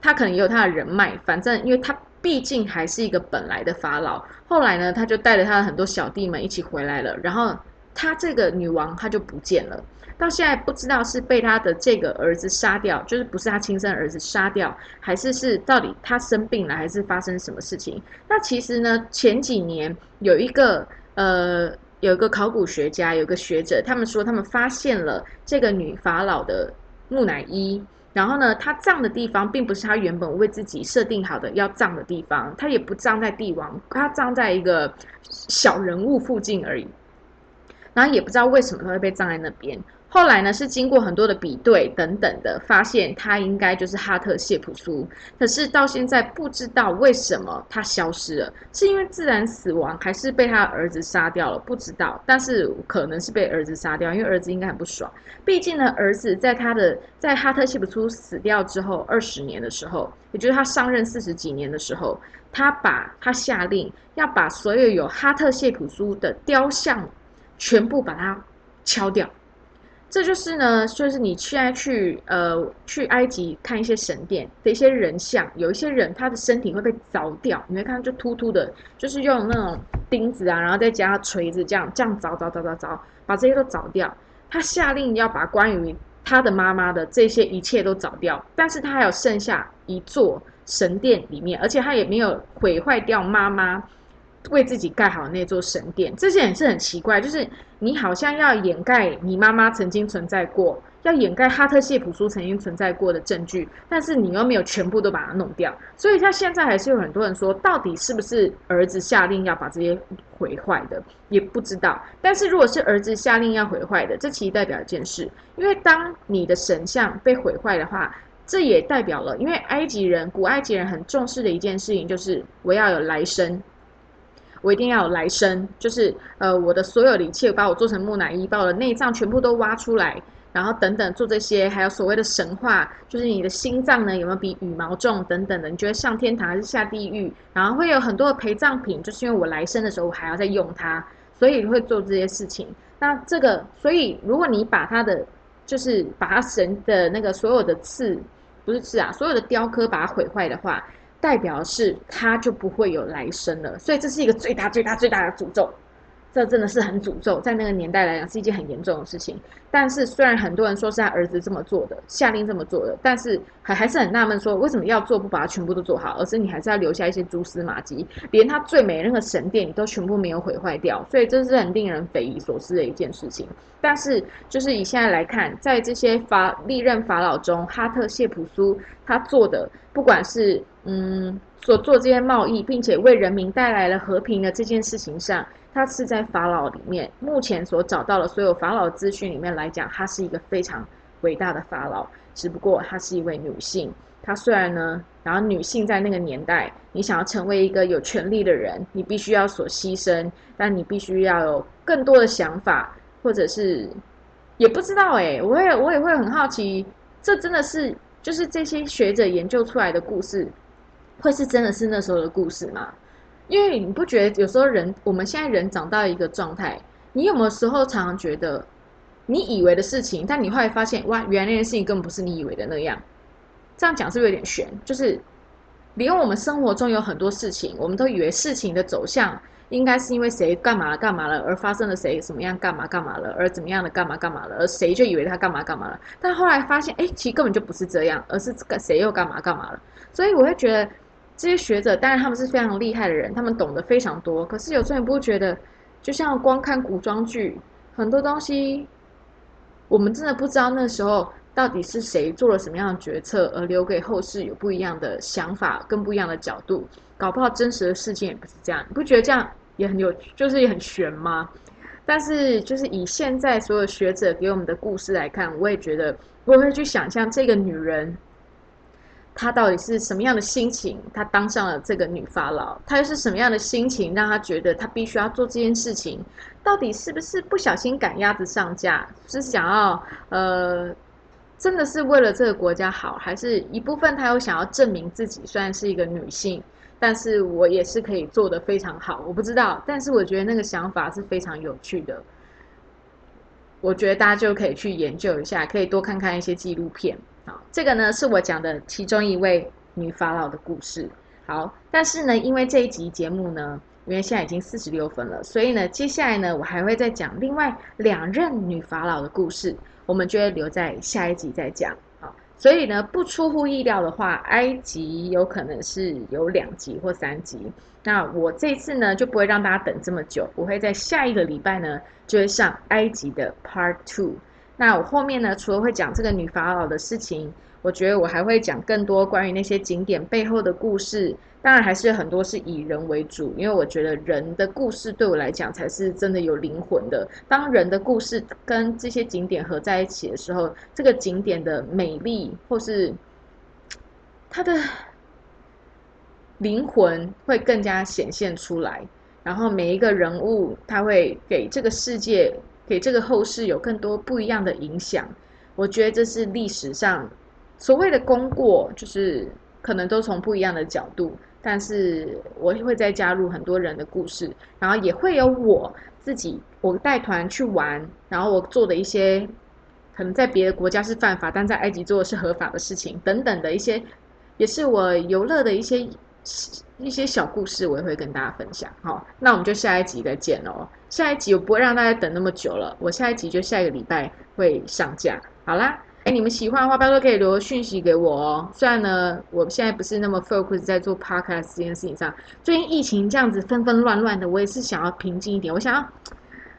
他可能也有他的人脉，反正因为他毕竟还是一个本来的法老。后来呢，他就带着他的很多小弟们一起回来了，然后他这个女王他就不见了。到现在不知道是被他的这个儿子杀掉，就是不是他亲生儿子杀掉，还是是到底他生病了，还是发生什么事情？那其实呢，前几年有一个呃，有一个考古学家，有个学者，他们说他们发现了这个女法老的木乃伊，然后呢，她葬的地方并不是她原本为自己设定好的要葬的地方，她也不葬在帝王，她葬在一个小人物附近而已，然后也不知道为什么她会被葬在那边。后来呢，是经过很多的比对等等的，发现他应该就是哈特谢普苏。可是到现在不知道为什么他消失了，是因为自然死亡，还是被他儿子杀掉了？不知道，但是可能是被儿子杀掉，因为儿子应该很不爽。毕竟呢，儿子在他的在哈特谢普苏死掉之后二十年的时候，也就是他上任四十几年的时候，他把他下令要把所有有哈特谢普苏的雕像全部把它敲掉。这就是呢，就是你现在去呃去埃及看一些神殿的一些人像，有一些人他的身体会被凿掉，你会看就突突的，就是用那种钉子啊，然后再加锤子这样这样凿凿凿凿凿，把这些都凿掉。他下令要把关于他的妈妈的这些一切都凿掉，但是他还有剩下一座神殿里面，而且他也没有毁坏掉妈妈。为自己盖好那座神殿，这些也是很奇怪。就是你好像要掩盖你妈妈曾经存在过，要掩盖哈特谢普苏曾经存在过的证据，但是你又没有全部都把它弄掉。所以他现在还是有很多人说，到底是不是儿子下令要把这些毁坏的，也不知道。但是如果是儿子下令要毁坏的，这其实代表一件事，因为当你的神像被毁坏的话，这也代表了，因为埃及人古埃及人很重视的一件事情就是我要有来生。我一定要有来生，就是呃，我的所有的一切，把我做成木乃伊，把我的内脏全部都挖出来，然后等等做这些，还有所谓的神话，就是你的心脏呢有没有比羽毛重等等的，你觉得上天堂还是下地狱？然后会有很多的陪葬品，就是因为我来生的时候我还要再用它，所以会做这些事情。那这个，所以如果你把它的，就是把它神的那个所有的刺，不是刺啊，所有的雕刻把它毁坏的话。代表是他就不会有来生了，所以这是一个最大最大最大的诅咒。这真的是很诅咒，在那个年代来讲是一件很严重的事情。但是虽然很多人说是他儿子这么做的，下令这么做的，但是还还是很纳闷，说为什么要做不把它全部都做好，而是你还是要留下一些蛛丝马迹，连他最美那个神殿你都全部没有毁坏掉，所以这是很令人匪夷所思的一件事情。但是就是以现在来看，在这些法历任法老中，哈特谢普苏他做的，不管是嗯所做这些贸易，并且为人民带来了和平的这件事情上。他是在法老里面，目前所找到的所有法老资讯里面来讲，他是一个非常伟大的法老。只不过她是一位女性。她虽然呢，然后女性在那个年代，你想要成为一个有权利的人，你必须要所牺牲，但你必须要有更多的想法，或者是也不知道哎，我也我也会很好奇，这真的是就是这些学者研究出来的故事，会是真的是那时候的故事吗？因为你不觉得有时候人，我们现在人长到一个状态，你有没有时候常常觉得，你以为的事情，但你后来发现，哇，原来那件事情根本不是你以为的那样。这样讲是不是有点悬？就是，连我们生活中有很多事情，我们都以为事情的走向应该是因为谁干嘛了干嘛了，而发生了谁什么样干嘛干嘛了，而怎么样的干嘛干嘛了，而谁就以为他干嘛干嘛了。但后来发现，哎，其实根本就不是这样，而是这个谁又干嘛干嘛了。所以我会觉得。这些学者当然他们是非常厉害的人，他们懂得非常多。可是有时候你不觉得，就像光看古装剧，很多东西我们真的不知道那时候到底是谁做了什么样的决策，而留给后世有不一样的想法跟不一样的角度。搞不好真实的事件也不是这样，你不觉得这样也很有，就是也很悬吗？但是就是以现在所有学者给我们的故事来看，我也觉得我会去想象这个女人。她到底是什么样的心情？她当上了这个女法老，她又是什么样的心情，让她觉得她必须要做这件事情？到底是不是不小心赶鸭子上架？是想要呃，真的是为了这个国家好，还是一部分她又想要证明自己？虽然是一个女性，但是我也是可以做得非常好。我不知道，但是我觉得那个想法是非常有趣的。我觉得大家就可以去研究一下，可以多看看一些纪录片。好，这个呢是我讲的其中一位女法老的故事。好，但是呢，因为这一集节目呢，因为现在已经四十六分了，所以呢，接下来呢，我还会再讲另外两任女法老的故事，我们就会留在下一集再讲。好，所以呢，不出乎意料的话，埃及有可能是有两集或三集。那我这次呢，就不会让大家等这么久，我会在下一个礼拜呢，就会上埃及的 Part Two。那我后面呢，除了会讲这个女法老的事情，我觉得我还会讲更多关于那些景点背后的故事。当然，还是很多是以人为主，因为我觉得人的故事对我来讲才是真的有灵魂的。当人的故事跟这些景点合在一起的时候，这个景点的美丽或是它的灵魂会更加显现出来。然后每一个人物，他会给这个世界。给这个后世有更多不一样的影响，我觉得这是历史上所谓的功过，就是可能都从不一样的角度，但是我会再加入很多人的故事，然后也会有我自己，我带团去玩，然后我做的一些可能在别的国家是犯法，但在埃及做的是合法的事情等等的一些，也是我游乐的一些。一些小故事我也会跟大家分享，好，那我们就下一集再见哦。下一集我不会让大家等那么久了，我下一集就下一个礼拜会上架。好啦，哎，你们喜欢的话，拜托可以留讯息给我哦。虽然呢，我现在不是那么 focus 在做 podcast 这件事情上，最近疫情这样子纷纷乱乱的，我也是想要平静一点。我想要，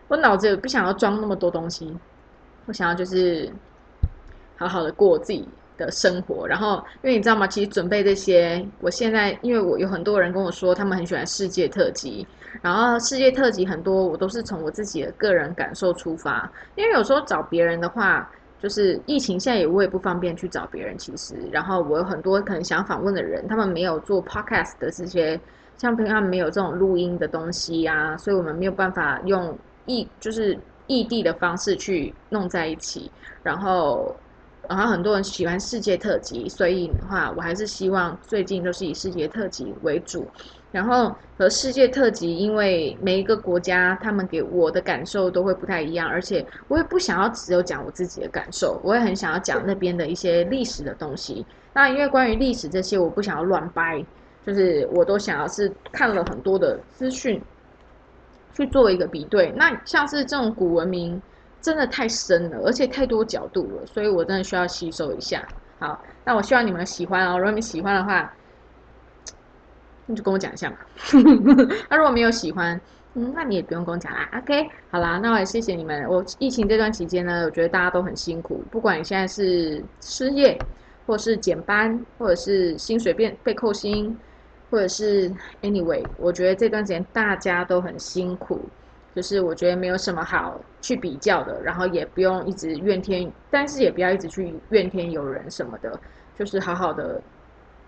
我脑子也不想要装那么多东西，我想要就是好好的过自己。的生活，然后因为你知道吗？其实准备这些，我现在因为我有很多人跟我说，他们很喜欢世界特辑，然后世界特辑很多，我都是从我自己的个人感受出发。因为有时候找别人的话，就是疫情现在也我也不方便去找别人，其实，然后我有很多可能想访问的人，他们没有做 podcast 的这些，像平常没有这种录音的东西啊，所以我们没有办法用异就是异地的方式去弄在一起，然后。然后很多人喜欢世界特辑，所以的话，我还是希望最近都是以世界特辑为主。然后和世界特辑，因为每一个国家他们给我的感受都会不太一样，而且我也不想要只有讲我自己的感受，我也很想要讲那边的一些历史的东西。那因为关于历史这些，我不想要乱掰，就是我都想要是看了很多的资讯。去做一个比对。那像是这种古文明，真的太深了，而且太多角度了，所以我真的需要吸收一下。好，那我希望你们喜欢哦。如果你喜欢的话，你就跟我讲一下嘛。那如果没有喜欢，嗯，那你也不用跟我讲啦。OK，好啦，那我也谢谢你们。我疫情这段期间呢，我觉得大家都很辛苦，不管你现在是失业，或是减班，或者是薪水变被扣薪，或者是 anyway，我觉得这段时间大家都很辛苦。就是我觉得没有什么好去比较的，然后也不用一直怨天，但是也不要一直去怨天尤人什么的，就是好好的，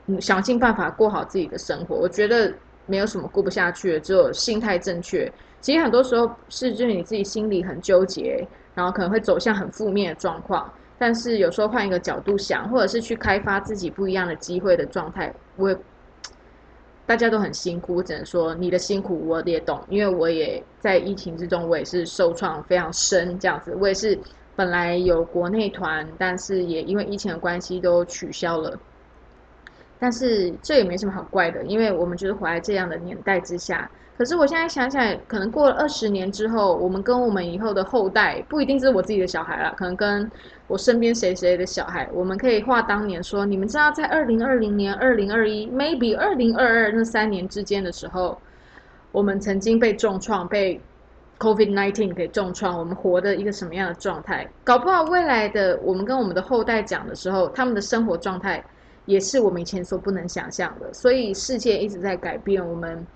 嗯想尽办法过好自己的生活。我觉得没有什么过不下去的，只有心态正确。其实很多时候是就是你自己心里很纠结，然后可能会走向很负面的状况。但是有时候换一个角度想，或者是去开发自己不一样的机会的状态，我。大家都很辛苦，我只能说你的辛苦我也懂，因为我也在疫情之中，我也是受创非常深，这样子，我也是本来有国内团，但是也因为疫情的关系都取消了。但是这也没什么好怪的，因为我们就是活在这样的年代之下。可是我现在想想，可能过了二十年之后，我们跟我们以后的后代，不一定是我自己的小孩了，可能跟我身边谁谁的小孩，我们可以话当年说，你们知道在二零二零年、二零二一，maybe 二零二二那三年之间的时候，我们曾经被重创，被 COVID nineteen 给重创，我们活的一个什么样的状态？搞不好未来的我们跟我们的后代讲的时候，他们的生活状态也是我们以前所不能想象的。所以世界一直在改变，我们。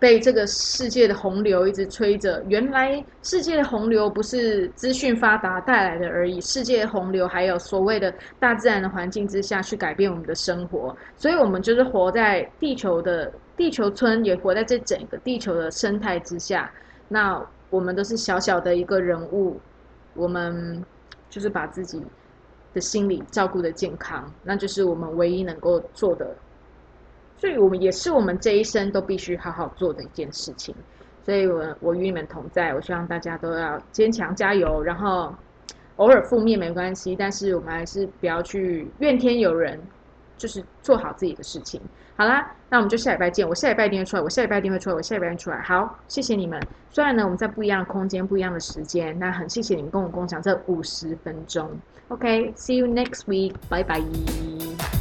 被这个世界的洪流一直吹着，原来世界的洪流不是资讯发达带来的而已，世界洪流还有所谓的大自然的环境之下去改变我们的生活，所以我们就是活在地球的地球村，也活在这整个地球的生态之下。那我们都是小小的一个人物，我们就是把自己的心理照顾的健康，那就是我们唯一能够做的。所以我们也是我们这一生都必须好好做的一件事情。所以我我与你们同在，我希望大家都要坚强加油。然后偶尔负面没关系，但是我们还是不要去怨天尤人，就是做好自己的事情。好啦，那我们就下礼拜见。我下礼拜一定会出来，我下礼拜一定会出来，我下礼拜出来。好，谢谢你们。虽然呢我们在不一样的空间、不一样的时间，那很谢谢你们跟我共享这五十分钟。Okay, see you next week. Bye bye.